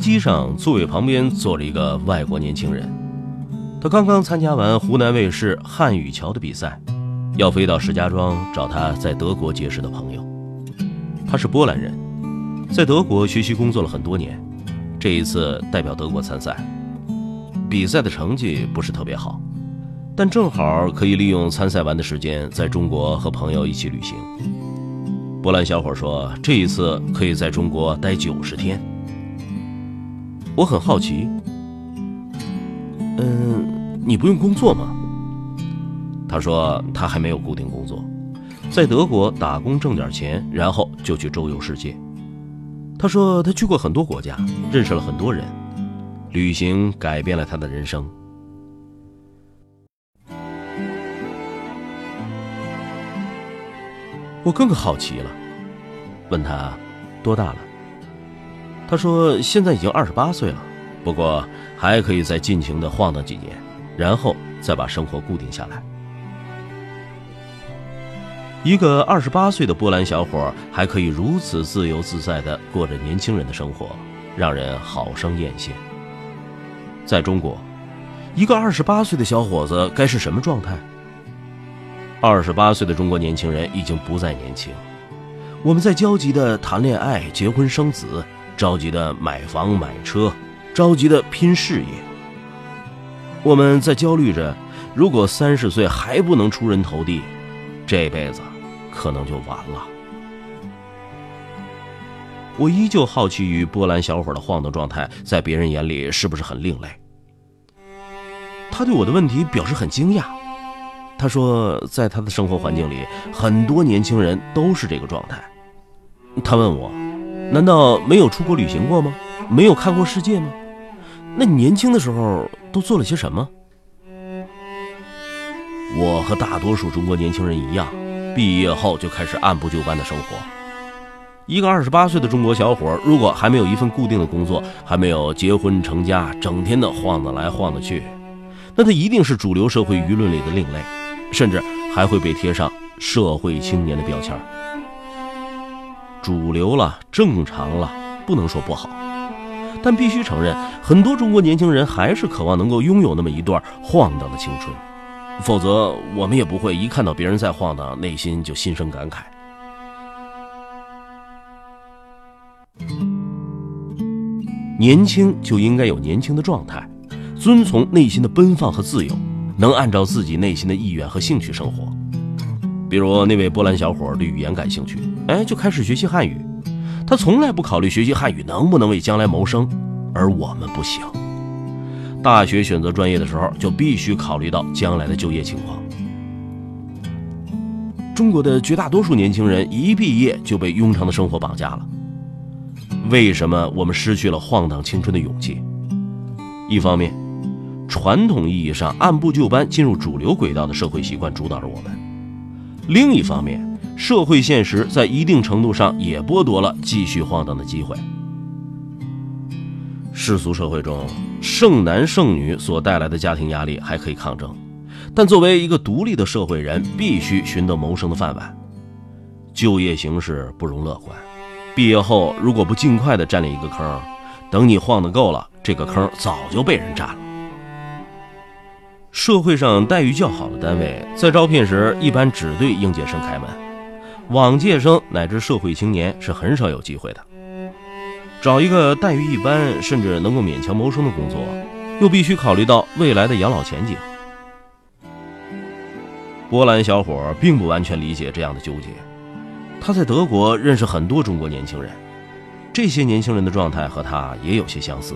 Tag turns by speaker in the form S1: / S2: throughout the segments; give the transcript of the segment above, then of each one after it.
S1: 机上座位旁边坐着一个外国年轻人，他刚刚参加完湖南卫视汉语桥的比赛，要飞到石家庄找他在德国结识的朋友。他是波兰人，在德国学习工作了很多年，这一次代表德国参赛，比赛的成绩不是特别好，但正好可以利用参赛完的时间在中国和朋友一起旅行。波兰小伙说，这一次可以在中国待九十天。我很好奇，嗯，你不用工作吗？他说他还没有固定工作，在德国打工挣点钱，然后就去周游世界。他说他去过很多国家，认识了很多人，旅行改变了他的人生。我更好奇了，问他多大了？他说：“现在已经二十八岁了，不过还可以再尽情的晃荡几年，然后再把生活固定下来。一个二十八岁的波兰小伙还可以如此自由自在的过着年轻人的生活，让人好生艳羡。在中国，一个二十八岁的小伙子该是什么状态？二十八岁的中国年轻人已经不再年轻，我们在焦急的谈恋爱、结婚、生子。”着急的买房买车，着急的拼事业。我们在焦虑着，如果三十岁还不能出人头地，这辈子可能就完了。我依旧好奇于波兰小伙的晃动状态，在别人眼里是不是很另类？他对我的问题表示很惊讶。他说，在他的生活环境里，很多年轻人都是这个状态。他问我。难道没有出国旅行过吗？没有看过世界吗？那你年轻的时候都做了些什么？我和大多数中国年轻人一样，毕业后就开始按部就班的生活。一个二十八岁的中国小伙，如果还没有一份固定的工作，还没有结婚成家，整天的晃荡来晃荡去，那他一定是主流社会舆论里的另类，甚至还会被贴上社会青年的标签。主流了，正常了，不能说不好，但必须承认，很多中国年轻人还是渴望能够拥有那么一段晃荡的青春，否则我们也不会一看到别人在晃荡，内心就心生感慨。年轻就应该有年轻的状态，遵从内心的奔放和自由，能按照自己内心的意愿和兴趣生活。比如那位波兰小伙对语言感兴趣，哎，就开始学习汉语。他从来不考虑学习汉语能不能为将来谋生，而我们不行。大学选择专业的时候，就必须考虑到将来的就业情况。中国的绝大多数年轻人一毕业就被庸常的生活绑架了。为什么我们失去了晃荡青春的勇气？一方面，传统意义上按部就班进入主流轨道的社会习惯主导着我们。另一方面，社会现实在一定程度上也剥夺了继续晃荡的机会。世俗社会中，剩男剩女所带来的家庭压力还可以抗争，但作为一个独立的社会人，必须寻得谋生的饭碗。就业形势不容乐观，毕业后如果不尽快的占领一个坑，等你晃得够了，这个坑早就被人占了。社会上待遇较好的单位，在招聘时一般只对应届生开门，往届生乃至社会青年是很少有机会的。找一个待遇一般，甚至能够勉强谋生的工作，又必须考虑到未来的养老前景。波兰小伙并不完全理解这样的纠结，他在德国认识很多中国年轻人，这些年轻人的状态和他也有些相似，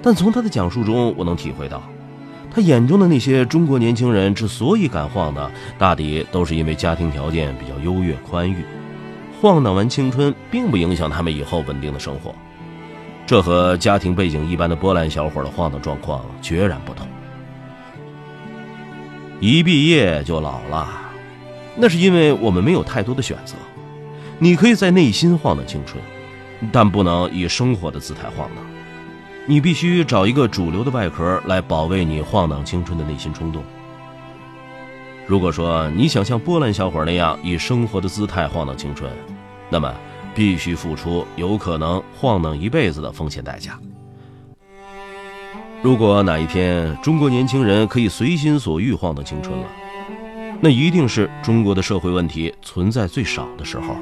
S1: 但从他的讲述中，我能体会到。他眼中的那些中国年轻人之所以敢晃荡，大抵都是因为家庭条件比较优越宽裕。晃荡完青春，并不影响他们以后稳定的生活。这和家庭背景一般的波兰小伙的晃荡状况决然不同。一毕业就老了，那是因为我们没有太多的选择。你可以在内心晃荡青春，但不能以生活的姿态晃荡。你必须找一个主流的外壳来保卫你晃荡青春的内心冲动。如果说你想像波兰小伙那样以生活的姿态晃荡青春，那么必须付出有可能晃荡一辈子的风险代价。如果哪一天中国年轻人可以随心所欲晃荡青春了，那一定是中国的社会问题存在最少的时候。